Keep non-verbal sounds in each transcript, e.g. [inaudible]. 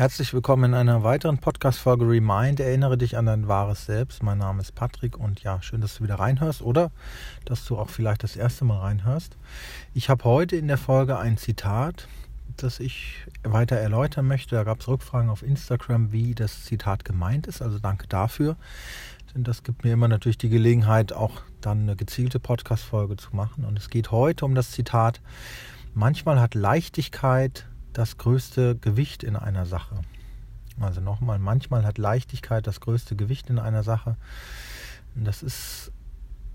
Herzlich willkommen in einer weiteren Podcast-Folge Remind. Erinnere dich an dein wahres Selbst. Mein Name ist Patrick und ja, schön, dass du wieder reinhörst oder dass du auch vielleicht das erste Mal reinhörst. Ich habe heute in der Folge ein Zitat, das ich weiter erläutern möchte. Da gab es Rückfragen auf Instagram, wie das Zitat gemeint ist. Also danke dafür. Denn das gibt mir immer natürlich die Gelegenheit, auch dann eine gezielte Podcast-Folge zu machen. Und es geht heute um das Zitat, manchmal hat Leichtigkeit das größte Gewicht in einer Sache. Also nochmal, manchmal hat Leichtigkeit das größte Gewicht in einer Sache. Das ist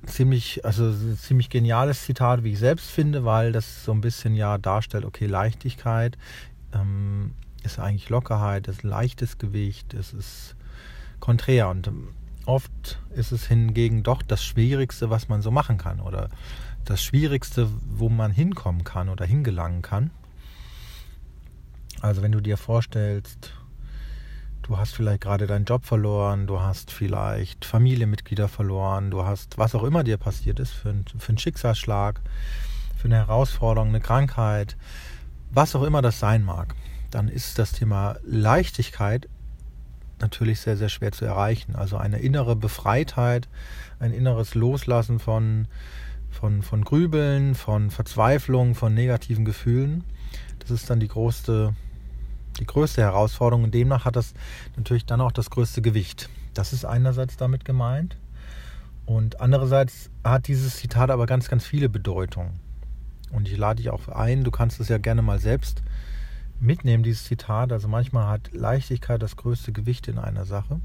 ziemlich, also ein ziemlich geniales Zitat, wie ich selbst finde, weil das so ein bisschen ja darstellt, okay, Leichtigkeit ähm, ist eigentlich Lockerheit, ist leichtes Gewicht, es ist konträr und oft ist es hingegen doch das Schwierigste, was man so machen kann oder das Schwierigste, wo man hinkommen kann oder hingelangen kann. Also wenn du dir vorstellst, du hast vielleicht gerade deinen Job verloren, du hast vielleicht Familienmitglieder verloren, du hast was auch immer dir passiert ist, für, ein, für einen Schicksalsschlag, für eine Herausforderung, eine Krankheit, was auch immer das sein mag, dann ist das Thema Leichtigkeit natürlich sehr, sehr schwer zu erreichen. Also eine innere Befreitheit, ein inneres Loslassen von, von, von Grübeln, von Verzweiflung, von negativen Gefühlen. Das ist dann die größte die größte Herausforderung und demnach hat das natürlich dann auch das größte Gewicht. Das ist einerseits damit gemeint und andererseits hat dieses Zitat aber ganz, ganz viele Bedeutungen. Und ich lade dich auch ein, du kannst es ja gerne mal selbst mitnehmen, dieses Zitat. Also manchmal hat Leichtigkeit das größte Gewicht in einer Sache.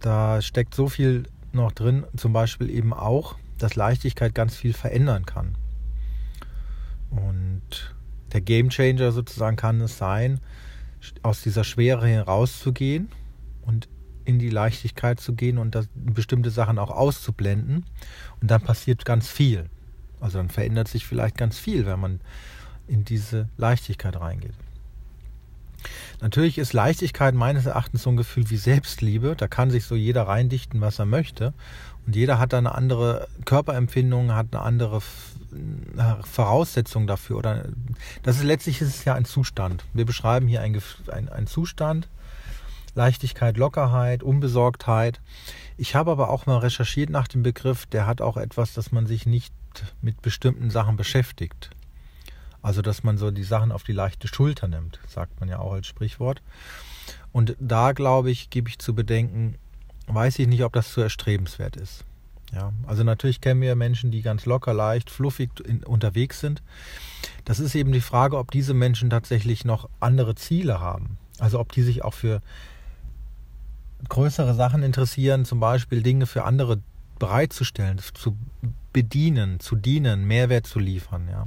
Da steckt so viel noch drin, zum Beispiel eben auch, dass Leichtigkeit ganz viel verändern kann. Der Game Changer sozusagen kann es sein, aus dieser Schwere herauszugehen und in die Leichtigkeit zu gehen und das, bestimmte Sachen auch auszublenden. Und dann passiert ganz viel. Also dann verändert sich vielleicht ganz viel, wenn man in diese Leichtigkeit reingeht. Natürlich ist Leichtigkeit meines Erachtens so ein Gefühl wie Selbstliebe. Da kann sich so jeder reindichten, was er möchte. Und jeder hat eine andere Körperempfindung, hat eine andere Voraussetzung dafür. Oder das ist letztlich ist es ja ein Zustand. Wir beschreiben hier einen ein Zustand. Leichtigkeit, Lockerheit, Unbesorgtheit. Ich habe aber auch mal recherchiert nach dem Begriff, der hat auch etwas, dass man sich nicht mit bestimmten Sachen beschäftigt. Also, dass man so die Sachen auf die leichte Schulter nimmt, sagt man ja auch als Sprichwort. Und da, glaube ich, gebe ich zu bedenken, weiß ich nicht, ob das zu erstrebenswert ist. Ja, also natürlich kennen wir Menschen, die ganz locker, leicht, fluffig in, unterwegs sind. Das ist eben die Frage, ob diese Menschen tatsächlich noch andere Ziele haben. Also ob die sich auch für größere Sachen interessieren, zum Beispiel Dinge für andere bereitzustellen, zu bedienen, zu dienen, Mehrwert zu liefern. Ja.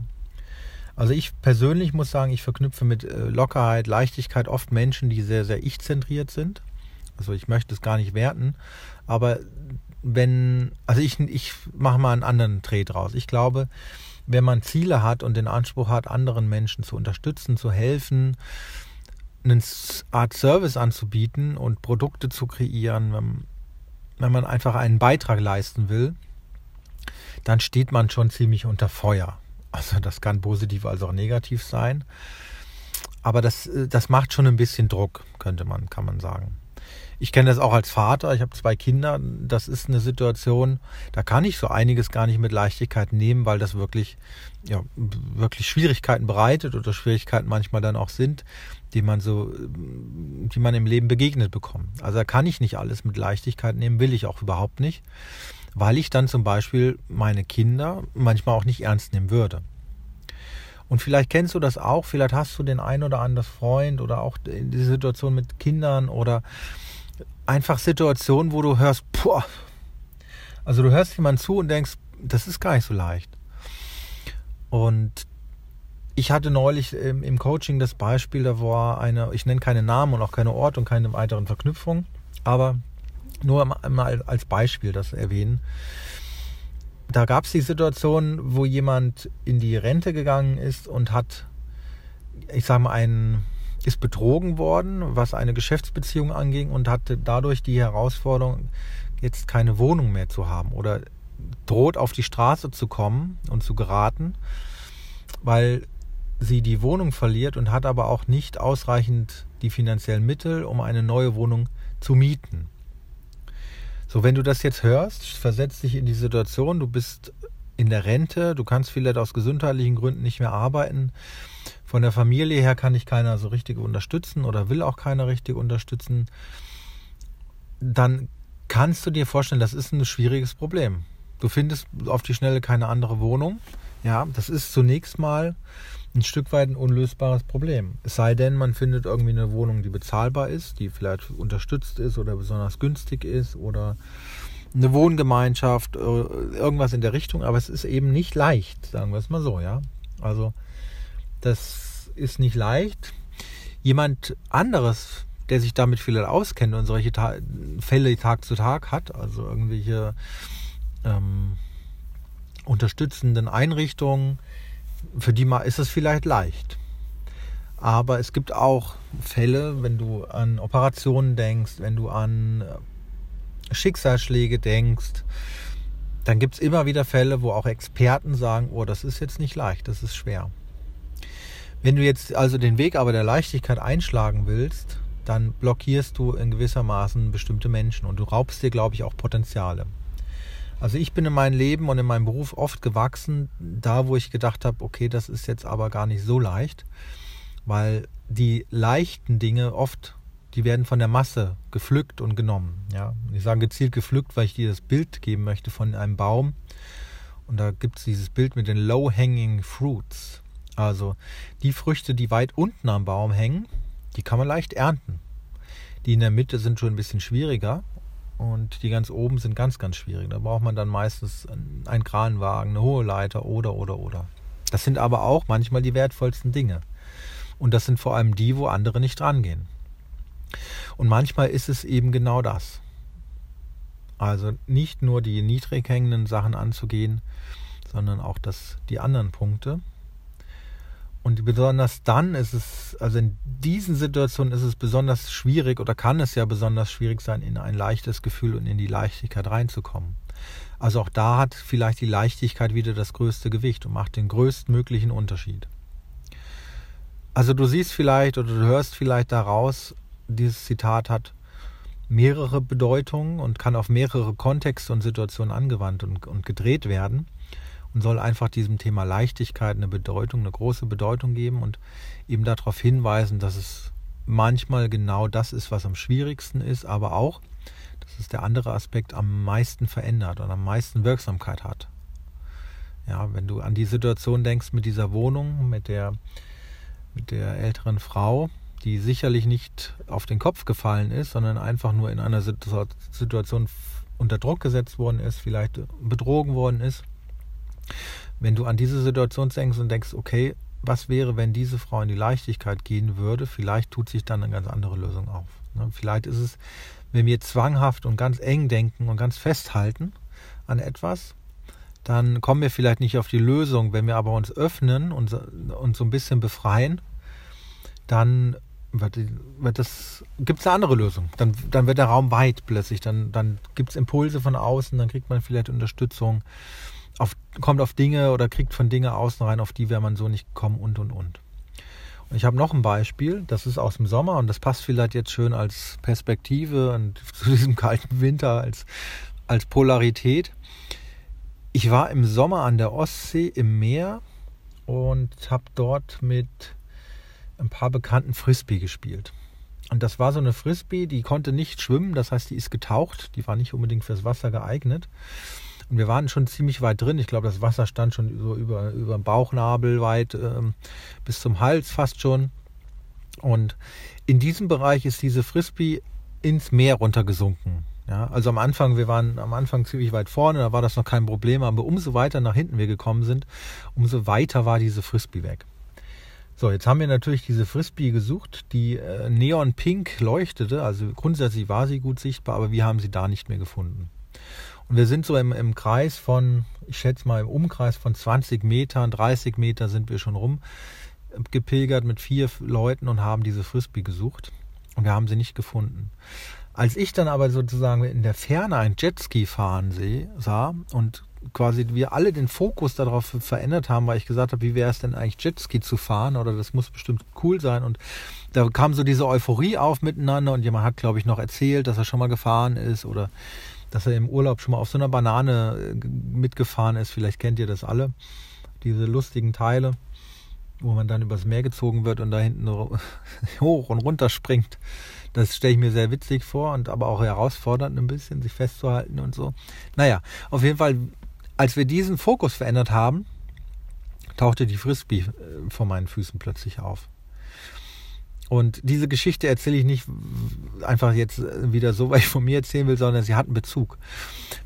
Also ich persönlich muss sagen, ich verknüpfe mit äh, Lockerheit, Leichtigkeit oft Menschen, die sehr, sehr ich-zentriert sind. Also ich möchte es gar nicht werten, aber wenn, also ich, ich mache mal einen anderen Dreh draus. Ich glaube, wenn man Ziele hat und den Anspruch hat, anderen Menschen zu unterstützen, zu helfen, eine Art Service anzubieten und Produkte zu kreieren, wenn, wenn man einfach einen Beitrag leisten will, dann steht man schon ziemlich unter Feuer. Also das kann positiv als auch negativ sein. Aber das, das macht schon ein bisschen Druck, könnte man, kann man sagen. Ich kenne das auch als Vater. Ich habe zwei Kinder. Das ist eine Situation, da kann ich so einiges gar nicht mit Leichtigkeit nehmen, weil das wirklich, ja, wirklich Schwierigkeiten bereitet oder Schwierigkeiten manchmal dann auch sind, die man so, die man im Leben begegnet bekommt. Also da kann ich nicht alles mit Leichtigkeit nehmen, will ich auch überhaupt nicht, weil ich dann zum Beispiel meine Kinder manchmal auch nicht ernst nehmen würde. Und vielleicht kennst du das auch, vielleicht hast du den ein oder anderen Freund oder auch die Situation mit Kindern oder einfach Situationen, wo du hörst, boah, also du hörst jemand zu und denkst, das ist gar nicht so leicht. Und ich hatte neulich im, Coaching das Beispiel, da war eine, ich nenne keine Namen und auch keine Ort und keine weiteren Verknüpfungen, aber nur mal als Beispiel das erwähnen. Da gab es die Situation, wo jemand in die Rente gegangen ist und hat, ich sage mal, einen ist betrogen worden, was eine Geschäftsbeziehung anging und hatte dadurch die Herausforderung, jetzt keine Wohnung mehr zu haben oder droht auf die Straße zu kommen und zu geraten, weil sie die Wohnung verliert und hat aber auch nicht ausreichend die finanziellen Mittel, um eine neue Wohnung zu mieten. So, wenn du das jetzt hörst, versetzt dich in die Situation, du bist in der Rente, du kannst vielleicht aus gesundheitlichen Gründen nicht mehr arbeiten. Von der Familie her kann dich keiner so richtig unterstützen oder will auch keiner richtig unterstützen. Dann kannst du dir vorstellen, das ist ein schwieriges Problem. Du findest auf die Schnelle keine andere Wohnung. Ja, das ist zunächst mal ein Stück weit ein unlösbares Problem. Es sei denn, man findet irgendwie eine Wohnung, die bezahlbar ist, die vielleicht unterstützt ist oder besonders günstig ist oder eine Wohngemeinschaft, äh, irgendwas in der Richtung, aber es ist eben nicht leicht, sagen wir es mal so, ja. Also das ist nicht leicht. Jemand anderes, der sich damit vielleicht auskennt und solche Ta Fälle Tag zu Tag hat, also irgendwelche ähm, unterstützenden Einrichtungen, für die mal ist es vielleicht leicht. Aber es gibt auch Fälle, wenn du an Operationen denkst, wenn du an äh, Schicksalsschläge denkst, dann gibt es immer wieder Fälle, wo auch Experten sagen, oh, das ist jetzt nicht leicht, das ist schwer. Wenn du jetzt also den Weg aber der Leichtigkeit einschlagen willst, dann blockierst du in gewissermaßen bestimmte Menschen und du raubst dir, glaube ich, auch Potenziale. Also ich bin in meinem Leben und in meinem Beruf oft gewachsen, da wo ich gedacht habe, okay, das ist jetzt aber gar nicht so leicht, weil die leichten Dinge oft, die werden von der Masse gepflückt und genommen. Ja, ich sage gezielt gepflückt, weil ich dir das Bild geben möchte von einem Baum. Und da gibt es dieses Bild mit den Low-Hanging Fruits. Also die Früchte, die weit unten am Baum hängen, die kann man leicht ernten. Die in der Mitte sind schon ein bisschen schwieriger und die ganz oben sind ganz, ganz schwierig. Da braucht man dann meistens einen Kranwagen, eine hohe Leiter oder, oder, oder. Das sind aber auch manchmal die wertvollsten Dinge. Und das sind vor allem die, wo andere nicht rangehen. Und manchmal ist es eben genau das. Also nicht nur die niedrig hängenden Sachen anzugehen, sondern auch das, die anderen Punkte. Und besonders dann ist es, also in diesen Situationen ist es besonders schwierig oder kann es ja besonders schwierig sein, in ein leichtes Gefühl und in die Leichtigkeit reinzukommen. Also auch da hat vielleicht die Leichtigkeit wieder das größte Gewicht und macht den größtmöglichen Unterschied. Also du siehst vielleicht oder du hörst vielleicht daraus, dieses Zitat hat mehrere Bedeutungen und kann auf mehrere Kontexte und Situationen angewandt und, und gedreht werden und soll einfach diesem Thema Leichtigkeit eine Bedeutung, eine große Bedeutung geben und eben darauf hinweisen, dass es manchmal genau das ist, was am schwierigsten ist, aber auch, das ist der andere Aspekt, am meisten verändert und am meisten Wirksamkeit hat. Ja, wenn du an die Situation denkst mit dieser Wohnung, mit der, mit der älteren Frau, die sicherlich nicht auf den Kopf gefallen ist, sondern einfach nur in einer Situation unter Druck gesetzt worden ist, vielleicht betrogen worden ist, wenn du an diese Situation denkst und denkst, okay, was wäre, wenn diese Frau in die Leichtigkeit gehen würde, vielleicht tut sich dann eine ganz andere Lösung auf. Ne? Vielleicht ist es, wenn wir zwanghaft und ganz eng denken und ganz festhalten an etwas, dann kommen wir vielleicht nicht auf die Lösung. Wenn wir aber uns öffnen und uns so ein bisschen befreien, dann wird, wird das, gibt es eine andere Lösung. Dann, dann wird der Raum weit plötzlich. Dann, dann gibt es Impulse von außen, dann kriegt man vielleicht Unterstützung auf, kommt auf Dinge oder kriegt von Dinge außen rein, auf die wäre man so nicht kommen und und und. Und ich habe noch ein Beispiel, das ist aus dem Sommer und das passt vielleicht jetzt schön als Perspektive und [laughs] zu diesem kalten Winter als, als Polarität. Ich war im Sommer an der Ostsee im Meer und habe dort mit ein paar bekannten Frisbee gespielt. Und das war so eine Frisbee, die konnte nicht schwimmen, das heißt, die ist getaucht, die war nicht unbedingt fürs Wasser geeignet. Und wir waren schon ziemlich weit drin. Ich glaube, das Wasser stand schon so über, über den Bauchnabel weit ähm, bis zum Hals fast schon. Und in diesem Bereich ist diese Frisbee ins Meer runtergesunken. Ja, also am Anfang, wir waren am Anfang ziemlich weit vorne, da war das noch kein Problem, aber umso weiter nach hinten wir gekommen sind, umso weiter war diese Frisbee weg. So, jetzt haben wir natürlich diese Frisbee gesucht, die äh, neon-pink leuchtete, also grundsätzlich war sie gut sichtbar, aber wir haben sie da nicht mehr gefunden. Und wir sind so im, im Kreis von, ich schätze mal im Umkreis von 20 Metern, 30 Meter sind wir schon rum gepilgert mit vier Leuten und haben diese Frisbee gesucht. Und wir haben sie nicht gefunden. Als ich dann aber sozusagen in der Ferne ein Jetski fahren sah und quasi wir alle den Fokus darauf verändert haben, weil ich gesagt habe, wie wäre es denn eigentlich Jetski zu fahren oder das muss bestimmt cool sein und da kam so diese Euphorie auf miteinander und jemand hat, glaube ich, noch erzählt, dass er schon mal gefahren ist oder dass er im Urlaub schon mal auf so einer Banane äh, mitgefahren ist. Vielleicht kennt ihr das alle, diese lustigen Teile, wo man dann übers Meer gezogen wird und da hinten [laughs] hoch und runter springt. Das stelle ich mir sehr witzig vor und aber auch herausfordernd ein bisschen, sich festzuhalten und so. Naja, auf jeden Fall, als wir diesen Fokus verändert haben, tauchte die Frisbee äh, vor meinen Füßen plötzlich auf. Und diese Geschichte erzähle ich nicht einfach jetzt wieder so, [laughs] weil ich von mir erzählen will, sondern sie hat einen Bezug.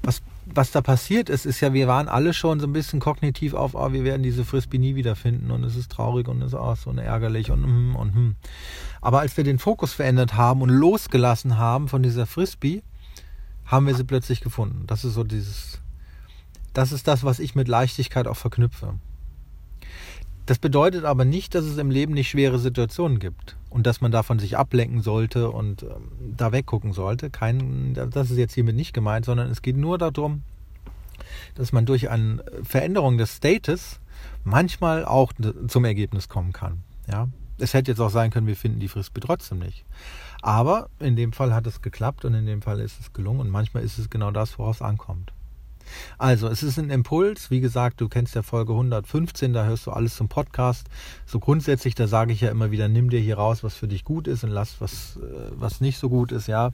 Was, was da passiert ist, ist ja, wir waren alle schon so ein bisschen kognitiv auf, oh, wir werden diese Frisbee nie wiederfinden und es ist traurig und es ist auch so ärgerlich und hm und hm. Aber als wir den Fokus verändert haben und losgelassen haben von dieser Frisbee, haben wir sie plötzlich gefunden. Das ist so dieses, das ist das, was ich mit Leichtigkeit auch verknüpfe. Das bedeutet aber nicht, dass es im Leben nicht schwere Situationen gibt und dass man davon sich ablenken sollte und ähm, da weggucken sollte. Kein, das ist jetzt hiermit nicht gemeint, sondern es geht nur darum, dass man durch eine Veränderung des Status manchmal auch zum Ergebnis kommen kann. Ja, es hätte jetzt auch sein können, wir finden die Frisbee trotzdem nicht. Aber in dem Fall hat es geklappt und in dem Fall ist es gelungen und manchmal ist es genau das, woraus es ankommt. Also, es ist ein Impuls. Wie gesagt, du kennst ja Folge 115, da hörst du alles zum Podcast. So grundsätzlich, da sage ich ja immer wieder, nimm dir hier raus, was für dich gut ist und lass was, äh, was nicht so gut ist. Ja,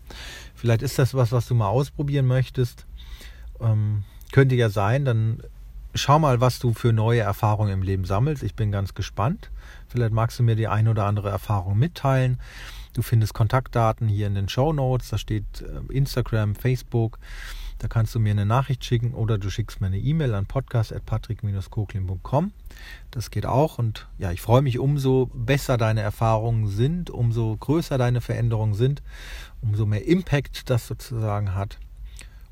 vielleicht ist das was, was du mal ausprobieren möchtest. Ähm, könnte ja sein, dann schau mal, was du für neue Erfahrungen im Leben sammelst. Ich bin ganz gespannt. Vielleicht magst du mir die ein oder andere Erfahrung mitteilen. Du findest Kontaktdaten hier in den Show Notes. Da steht äh, Instagram, Facebook. Da kannst du mir eine Nachricht schicken oder du schickst mir eine E-Mail an podcast.patrick-koklin.com. Das geht auch und ja, ich freue mich, umso besser deine Erfahrungen sind, umso größer deine Veränderungen sind, umso mehr Impact das sozusagen hat,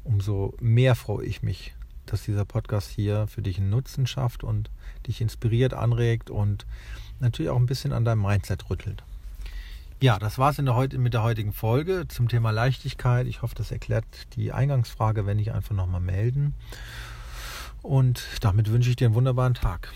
umso mehr freue ich mich, dass dieser Podcast hier für dich einen Nutzen schafft und dich inspiriert, anregt und natürlich auch ein bisschen an deinem Mindset rüttelt. Ja, das war es mit der heutigen Folge zum Thema Leichtigkeit. Ich hoffe, das erklärt die Eingangsfrage, wenn ich einfach nochmal melden. Und damit wünsche ich dir einen wunderbaren Tag.